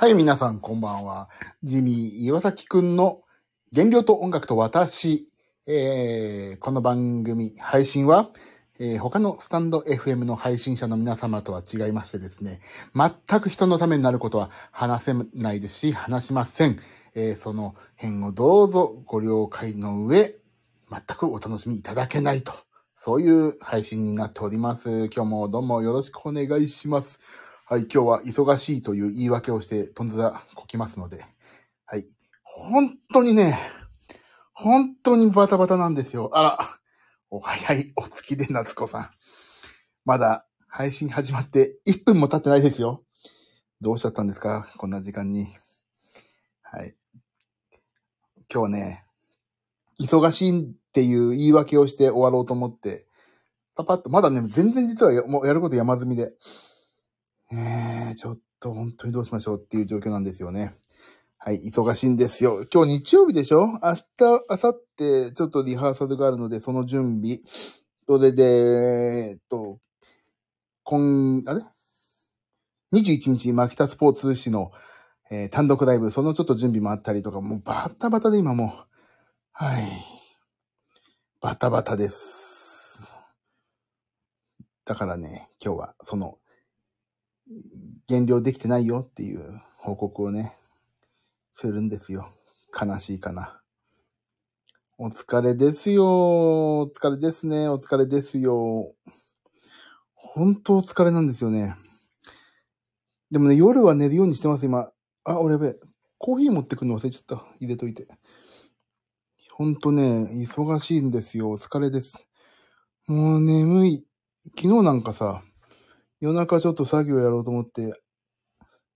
はい、皆さんこんばんは。ジミー岩崎くんの原料と音楽と私。えー、この番組、配信は、えー他のスタンド FM の配信者の皆様とは違いましてですね、全く人のためになることは話せないですし、話しません。えーその辺をどうぞご了解の上、全くお楽しみいただけないと。そういう配信になっております。今日もどうもよろしくお願いします。はい、今日は忙しいという言い訳をして、とんずらこきますので、はい。本当にね、本当にバタバタなんですよ。あら、お早い、お月で夏子さん。まだ配信始まって1分も経ってないですよ。どうしちゃったんですか？こんな時間に。はい。今日ね、忙しいっていう言い訳をして終わろうと思って、パパッと、まだね、全然実はもうやること山積みで、えー、ちょっと本当にどうしましょうっていう状況なんですよね。はい、忙しいんですよ。今日日曜日でしょ？明日、明後日、ちょっとリハーサルがあるので、その準備。それで、えっと、今、あれ ?21 日、マキタスポーツ誌の、えー単独ライブ、そのちょっと準備もあったりとか、もうバタバタで今もう、はい。バタバタです。だからね、今日はその、減量できてないよっていう報告をね、するんですよ。悲しいかな。お疲れですよ。お疲れですね。お疲れですよ。本当お疲れなんですよね。でもね、夜は寝るようにしてます、今。あ、俺やべ。コーヒー持ってくるの忘れちゃった。入れといて。ほんとね、忙しいんですよ。お疲れです。もう眠い。昨日なんかさ、夜中ちょっと作業やろうと思って、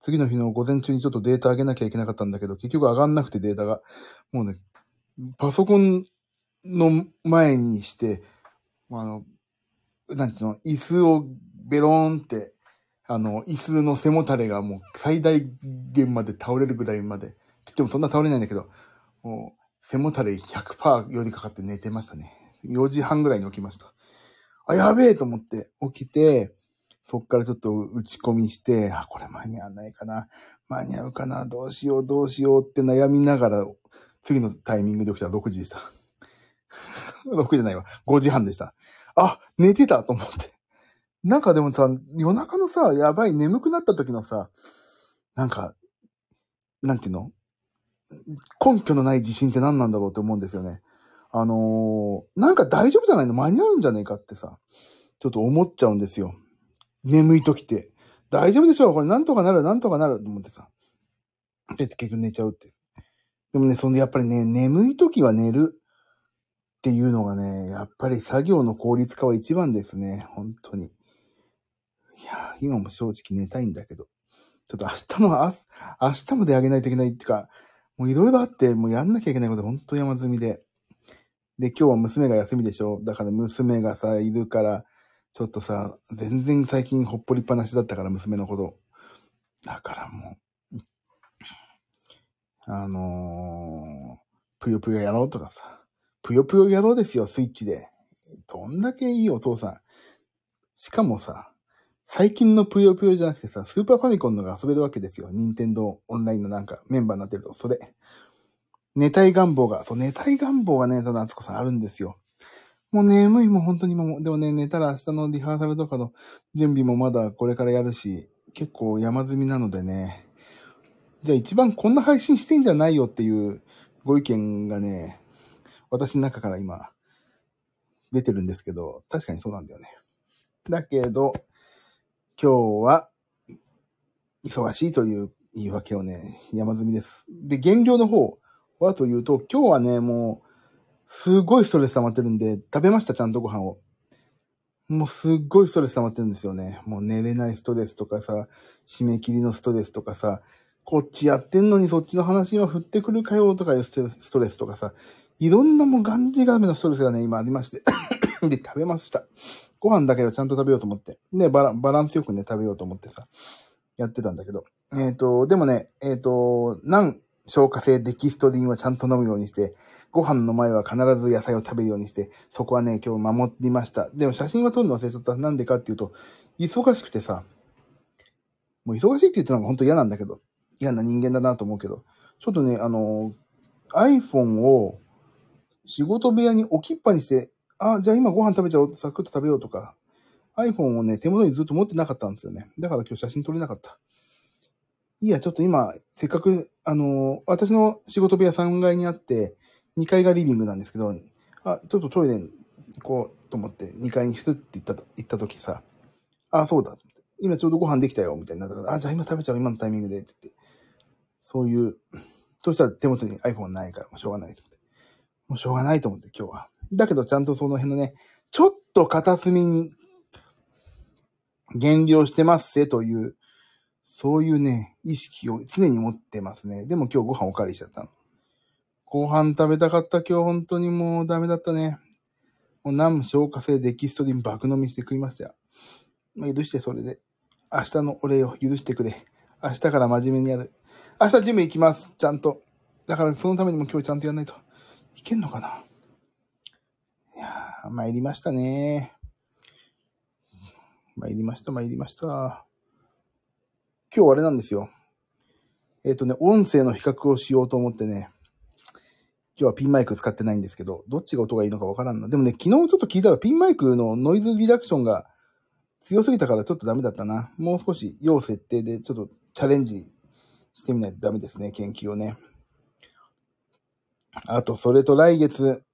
次の日の午前中にちょっとデータ上げなきゃいけなかったんだけど、結局上がんなくてデータが。もうね、パソコンの前にして、あの、なんていうの、椅子をベローンって、あの、椅子の背もたれがもう最大限まで倒れるぐらいまで。って言ってもそんな倒れないんだけど、もう背もたれ100%寄りかかって寝てましたね。4時半ぐらいに起きました。あ、やべえと思って起きて、そっからちょっと打ち込みして、あ、これ間に合わないかな。間に合うかな。どうしよう、どうしようって悩みながら、次のタイミングで起きたら6時でした。6時じゃないわ。5時半でした。あ、寝てたと思って。なんかでもさ、夜中のさ、やばい眠くなった時のさ、なんか、なんていうの？根拠のない自信って何なんだろうって思うんですよね。あのーなんか大丈夫じゃないの？間に合うんじゃねえかってさ、ちょっと思っちゃうんですよ。眠い時って。大丈夫でしょう？これなんとかなる、なんとかなると思ってさ。で、結局寝ちゃうって。でもね、そんでやっぱりね、眠い時は寝るっていうのがね、やっぱり作業の効率化は一番ですね。本当に。いや、今も正直寝たいんだけど。ちょっと明日の朝、明日まであげないといけないっていうか、もういろいろあって、もうやんなきゃいけないこと本当山積みで。で、今日は娘が休みでしょ？だから娘がさ、いるから、ちょっとさ、全然最近ほっぽりっぱなしだったから、娘のこと。だからもう、あのー、ぷよぷよやろうとかさ、ぷよぷよやろうですよ、スイッチで。どんだけいいお父さん。しかもさ、最近のぷよぷよじゃなくてさ、スーパーファミコンのが遊べるわけですよ。任天堂オンラインのなんかメンバーになってると、それ。寝たい願望が、そう、寝たい願望がね、その夏子さんあるんですよ。もう眠いもん、本当にもう、でもね、寝たら明日のリハーサルとかの準備もまだこれからやるし、結構山積みなのでね。じゃあ一番こんな配信してんじゃないよっていうご意見がね、私の中から今、出てるんですけど、確かにそうなんだよね。だけど、今日は、忙しいという言い訳をね、山積みです。で、減量の方はというと、今日はね、もう、すごいストレス溜まってるんで、食べました、ちゃんとご飯を。もうすっごいストレス溜まってるんですよね。もう寝れないストレスとかさ、締め切りのストレスとかさ、こっちやってんのにそっちの話は振ってくるかよとかいうストレスとかさ、いろんなもうがんじがらめのストレスがね、今ありまして。で、食べました。ご飯だけはちゃんと食べようと思って。で、バラバランスよくね、食べようと思ってさ、やってたんだけど。えっ、と、でもね、えっ、と、難消化性デキストリンはちゃんと飲むようにして、ご飯の前は必ず野菜を食べるようにして、そこはね、今日守りました。でも写真は撮るの忘れちゃった。なんでかっていうと、忙しくてさ、もう忙しいって言ったのが本当嫌なんだけど、嫌な人間だなと思うけど、ちょっとね、あの、iPhone を仕事部屋に置きっぱにして、あ、じゃあ今ご飯食べちゃおう、サクッと食べようとか、iPhone をね、手元にずっと持ってなかったんですよね。だから今日写真撮れなかった。いや、ちょっと今、せっかく、あの、私の仕事部屋3階にあって、2階がリビングなんですけど、あ、ちょっとトイレ行こうと思って、2階にスッって行ったと、行った時さ、あ、そうだ。今ちょうどご飯できたよ、みたいになったから、あ、じゃあ今食べちゃう、今のタイミングで、って言って。そういう、そしたら手元に iPhone ないから、もうしょうがないと思って。もうしょうがないと思って、今日は。だけどちゃんとその辺のね、ちょっと片隅に減量してますせという、そういうね、意識を常に持ってますね。でも今日ご飯おかわりしちゃったの。ご飯食べたかった今日本当にもうダメだったね。もう南無消化性デキストリン爆飲みして食いましたよ。ま、許してそれで。明日のお礼を許してくれ。明日から真面目にやる。明日ジム行きます。ちゃんと。だからそのためにも今日ちゃんとやんないと。いけんのかな？いやー、参りましたね。参りました、参りました。今日あれなんですよ。えっ、とね、音声の比較をしようと思ってね。今日はピンマイク使ってないんですけど、どっちが音がいいのかわからんな。でもね、昨日ちょっと聞いたらピンマイクのノイズリダクションが強すぎたからちょっとダメだったな。もう少し要設定でちょっとチャレンジしてみないとダメですね、研究をね。あと、それと来月。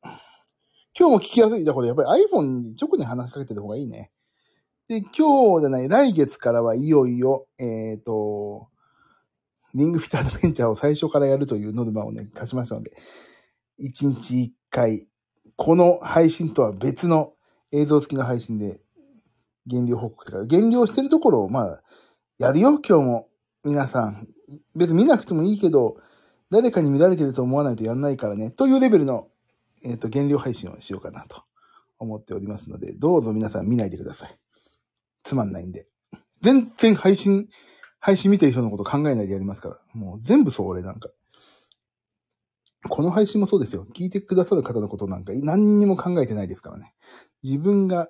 今日も聞きやすい。じゃあこれやっぱり iPhone に直に話しかけてる方がいいね。で、今日じゃない、来月からはいよいよ、えっ、と、リングフィットアドベンチャーを最初からやるというノルマをね、貸しましたので、1日1回、この配信とは別の映像付きの配信で、減量報告とか、減量してるところを、まあ、やるよ、今日も。皆さん。別に見なくてもいいけど、誰かに見られてると思わないとやんないからね、というレベルの、えっ、と、減量配信をしようかなと思っておりますので、どうぞ皆さん見ないでください。つまんないんで。全然配信、配信見てる人のこと考えないでやりますから。もう全部そう、俺なんか。この配信もそうですよ。聞いてくださる方のことなんか何にも考えてないですからね。自分が、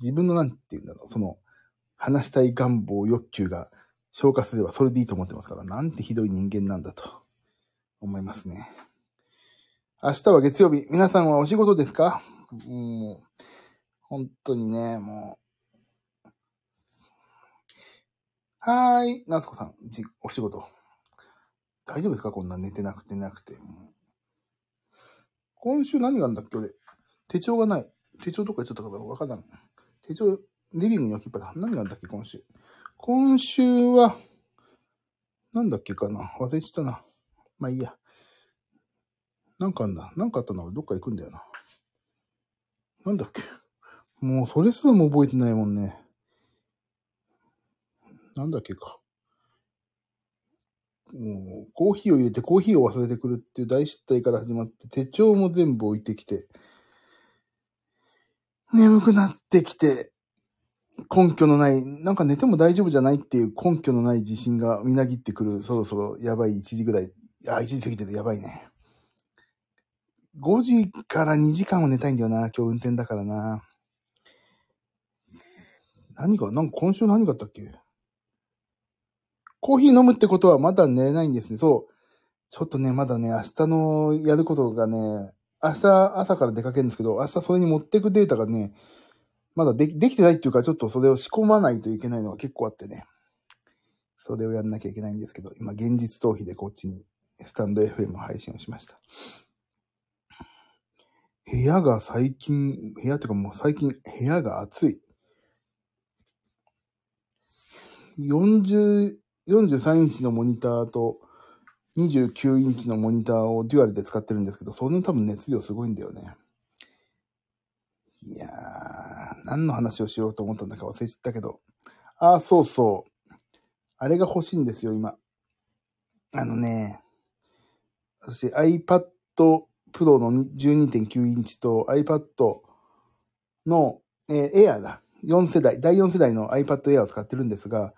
自分のなんて言うんだろう、その、話したい願望、欲求が消化すればそれでいいと思ってますから、なんてひどい人間なんだと思いますね。明日は月曜日。皆さんはお仕事ですか？もう、本当にね、もう。はーい。夏子さん、じお仕事。大丈夫ですか？こんな寝てなくてなくて。今週何があるんだっけ？俺。手帳がない。手帳とか言っちゃったからわからん。手帳、リビングに置きっぱな。何があるんだっけ？今週。今週は、なんだっけかな？忘れちゃったな。まあいいや。なんかあんだ。なんかあったな。どっか行くんだよな。なんだっけ？もうそれすらも覚えてないもんね。なんだっけか。もう、コーヒーを入れてコーヒーを忘れてくるっていう大失態から始まって、手帳も全部置いてきて、眠くなってきて、根拠のない、なんか寝ても大丈夫じゃないっていう根拠のない自信がみなぎってくる、そろそろやばい1時ぐらい。あ、1時過ぎててやばいね。5時から2時間は寝たいんだよな。今日運転だからな。何が、なんか今週何があったっけ？コーヒー飲むってことはまだ寝れないんですね。そう。ちょっとね、まだね、明日のやることがね、明日朝から出かけるんですけど、明日それに持ってくデータがね、まだできできてないっていうか、ちょっとそれを仕込まないといけないのが結構あってね。それをやんなきゃいけないんですけど、今現実逃避でこっちにスタンド FM 配信をしました。部屋が最近、部屋っていうかもう最近部屋が暑い。40、43インチのモニターと29インチのモニターをデュアルで使ってるんですけど、その多分熱量すごいんだよね。いやー、何の話をしようと思ったんだか忘れちゃったけど。あー、そうそう。あれが欲しいんですよ、今。あのね、私 iPad Pro の12.9インチと iPad の、えー Air だ。4世代、第4世代の iPad Air を使ってるんですが、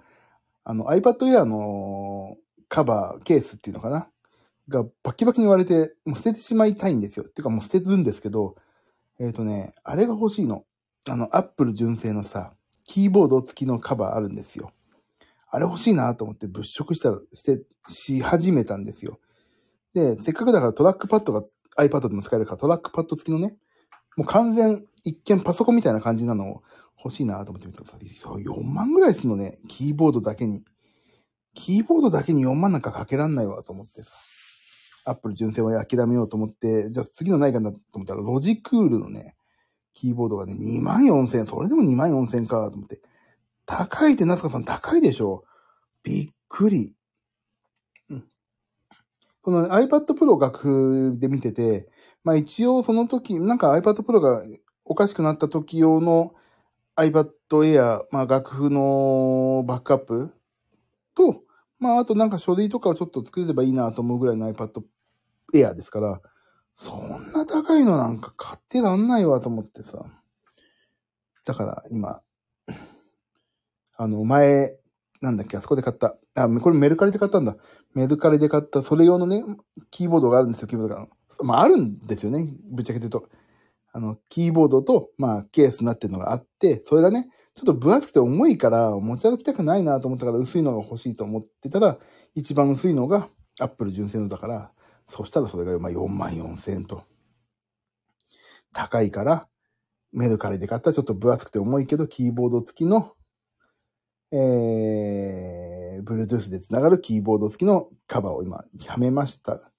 あの iPad Air のカバー、ケースっていうのかな？がバキバキに割れて、もう捨ててしまいたいんですよ。っていうかもう捨てるんですけど、えっ、とね、あれが欲しいの。あの、Apple 純正のさ、キーボード付きのカバーあるんですよ。あれ欲しいなと思って物色したら、して、し始めたんですよ。で、せっかくだからトラックパッドが iPad でも使えるからトラックパッド付きのね、もう完全一見パソコンみたいな感じなのを欲しいなと思ってみたらさ、そう4万ぐらいするのね、キーボードだけに。キーボードだけに4万なんかかけらんないわと思ってさ。アップル純正は諦めようと思って、じゃあ次のないかなと思ったら、ロジクールのね、キーボードがね、2万4千、それでも2万4千かと思って。高いって夏香さん高いでしょびっくり。うん。この iPad Pro 楽譜で見てて、まあ一応その時、なんか iPad Pro がおかしくなった時用の iPad Air、まあ楽譜のバックアップと、まああとなんか書類とかをちょっと作れればいいなと思うぐらいの iPad Air ですから、そんな高いのなんか買ってらんないわと思ってさ。だから今、あの前、なんだっけ、あそこで買った。あ、これメルカリで買ったんだ。メルカリで買った、それ用のね、キーボードがあるんですよ、キーボードが。まああるんですよね、ぶっちゃけて言うと。あの、キーボードと、まあ、ケースになってるのがあって、それがね、ちょっと分厚くて重いから、持ち歩きたくないなと思ったから、薄いのが欲しいと思ってたら、一番薄いのが、アップル純正のだから、そしたらそれが、まあ、4万4千円と。高いから、メルカリで買ったちょっと分厚くて重いけど、キーボード付きの、えー、Bluetooth で繋がるキーボード付きのカバーを今、はめました。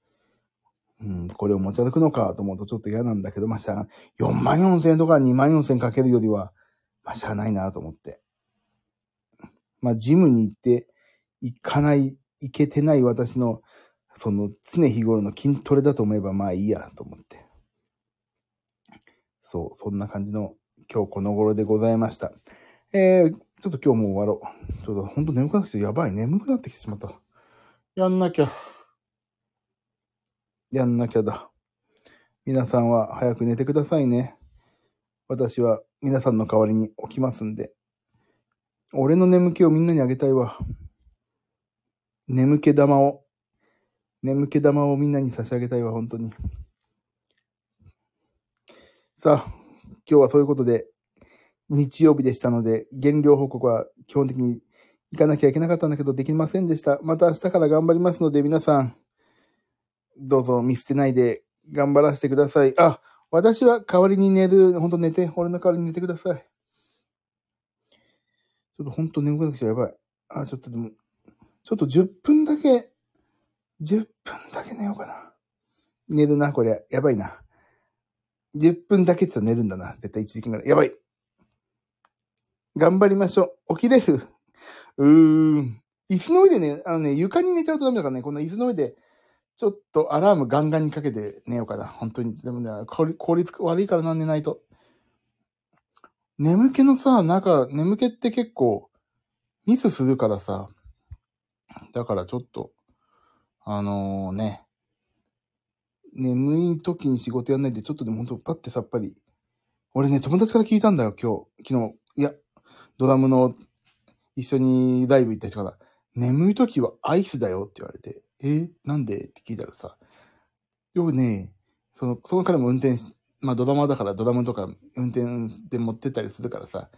うん、これを持ち歩くのかと思うとちょっと嫌なんだけど、まあ、しゃあ、4万4千とか2万4千かけるよりは、まあ、しゃあないなと思って。まあ、ジムに行って、行かない、行けてない私の、その、常日頃の筋トレだと思えば、まあいいや、と思って。そう、そんな感じの、今日この頃でございました。えー、ちょっと今日もう終わろう。ちょっとほんと眠くなってきて、やばい、眠くなってきてしまった。やんなきゃ。やんなきゃだ。皆さんは早く寝てくださいね。私は皆さんの代わりに起きますんで。俺の眠気をみんなにあげたいわ。眠気玉を、眠気玉をみんなに差し上げたいわ、本当に。さあ、今日はそういうことで、日曜日でしたので、減量報告は基本的に行かなきゃいけなかったんだけど、できませんでした。また明日から頑張りますので、皆さん、どうぞ見捨てないで頑張らせてください。あ、私は代わりに寝る、ほんと寝て、俺の代わりに寝てください。ちょっとほんと眠くなってきたやばい。あ、ちょっとでも、ちょっと10分だけ、10分だけ寝ようかな。寝るな、これ。やばいな。10分だけって言ったら寝るんだな。絶対1時間ぐらい。やばい。頑張りましょう。起きれる。うーん。椅子の上でね、あのね、床に寝ちゃうとダメだからね、この椅子の上で、ちょっとアラームガンガンにかけて寝ようかな。本当に。でもね、効率悪いからな、寝ないと。眠気のさ、なんか、眠気って結構、ミスするからさ。だからちょっと、あのね、眠い時に仕事やんないで、ちょっとでも本当パッてさっぱり。俺ね、友達から聞いたんだよ、今日。昨日。いや、ドラムの一緒にライブ行った人から、眠い時はアイスだよって言われて、えなんで？って聞いたらさ、よくね、その、その彼も運転し、まあドラマだからドラムとか運転で持ってったりするからさ、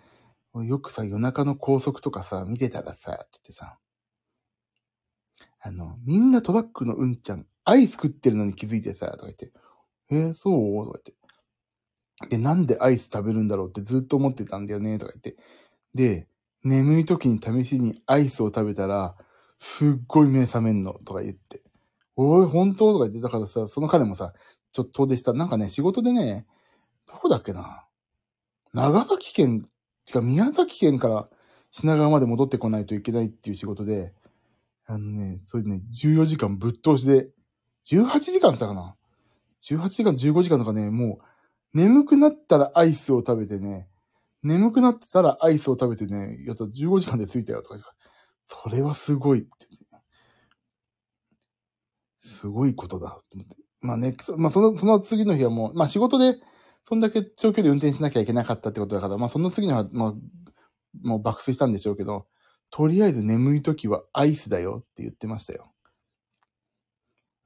よくさ、夜中の高速とかさ、見てたらさ、って言ってさ、あの、みんなトラックのうんちゃん、アイス食ってるのに気づいてさ、とか言って、えーそう？とか言って。で、なんでアイス食べるんだろうってずっと思ってたんだよね、とか言って。で、眠い時に試しにアイスを食べたら、すっごい目覚めんの、とか言って。おい、本当？とか言って、だからさ、その彼もさ、ちょっと遠出した。なんかね、仕事でね、どこだっけな？長崎県、違う、宮崎県から品川まで戻ってこないといけないっていう仕事で、あのね、それでね、14時間ぶっ通しで、18時間だったかな ?18 時間、15時間とかね、もう、眠くなったらアイスを食べてね、眠くなってたらアイスを食べてね、やったら15時間で着いたよとかそれはすごいって言って。すごいことだ。まあね、そまあその、その次の日はもう、まあ仕事で、そんだけ長距離運転しなきゃいけなかったってことだから、まあその次のは、まあ、もう爆睡したんでしょうけど、とりあえず眠い時はアイスだよって言ってましたよ。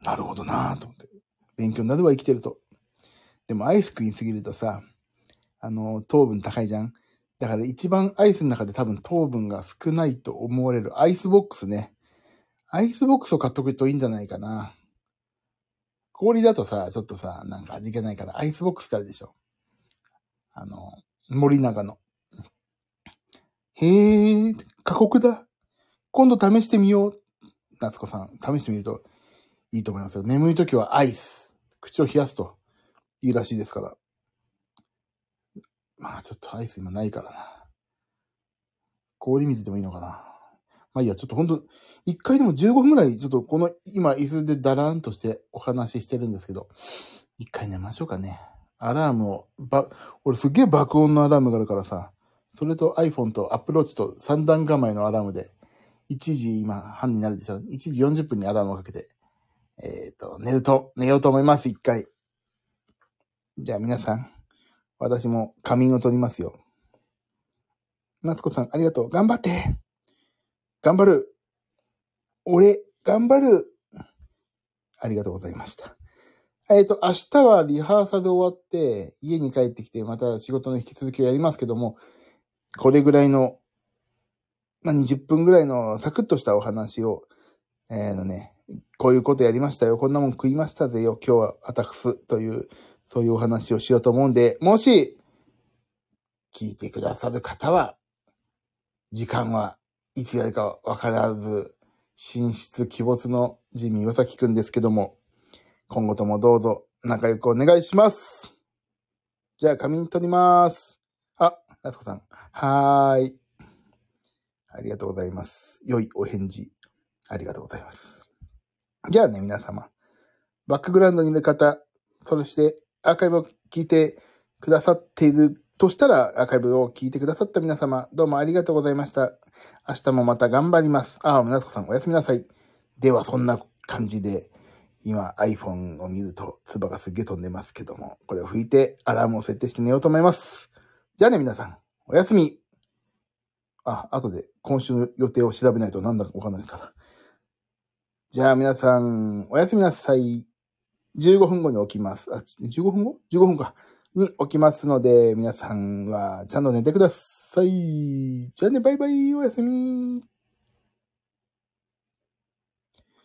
なるほどなぁと思って。勉強になるわ、生きてると。でもアイス食いすぎるとさ、あの、糖分高いじゃん。だから一番アイスの中で多分糖分が少ないと思われるアイスボックスね。アイスボックスを買っとくといいんじゃないかな。氷だとさ、ちょっとさ、なんか味気ないからアイスボックスってあるでしょ。あの、森永の。へえ、過酷だ。今度試してみよう。夏子さん、試してみるといいと思いますよ。眠い時はアイス。口を冷やすといいらしいですから。まあちょっとアイス今ないからな。氷水でもいいのかな。まあいいや、ちょっとほんと、一回でも15分くらい、ちょっとこの今椅子でダラーンとしてお話ししてるんですけど、一回寝ましょうかね。アラームを、ば、俺すっげえ爆音のアラームがあるからさ、それと iPhone と Apple Watch と三段構えのアラームで、1時今半になるでしょ。1時40分にアラームをかけて、えっ、ー、と、寝ると、寝ようと思います、一回。じゃあ皆さん、私も仮眠を取りますよ。夏子さん、ありがとう。頑張って頑張る俺、頑張るありがとうございました。えっ、ー、と、明日はリハーサル終わって、家に帰ってきて、また仕事の引き続きをやりますけども、これぐらいのまあ、20分ぐらいのサクッとしたお話を、えー、のね、こういうことやりましたよ。こんなもん食いましたぜよ。今日はアタクスという、そういうお話をしようと思うんで、もし、聞いてくださる方は、時間はいつやるかわからず、寝室鬼没のジミー岩崎くんですけども、今後ともどうぞ仲良くお願いします。じゃあ、仮眠取ります。あ、夏子さん。はーい。ありがとうございます。良いお返事、ありがとうございます。じゃあね、皆様。バックグラウンドにいる方、そしてアーカイブを聞いてくださっているとしたら、アーカイブを聞いてくださった皆様、どうもありがとうございました。明日もまた頑張ります。ああ、皆さんおやすみなさい。では、そんな感じで、今 iPhone を見ると、唾がすっげえ飛んでますけども、これを拭いてアラームを設定して寝ようと思います。じゃあね、皆さん、おやすみ。あ、後で今週の予定を調べないとなんだかわかんないから。じゃあ皆さん、おやすみなさい。15分後に起きます。あ、15分後 ?15 分か。に起きますので、皆さんはちゃんと寝てください。じゃあね、バイバイ、おやすみ。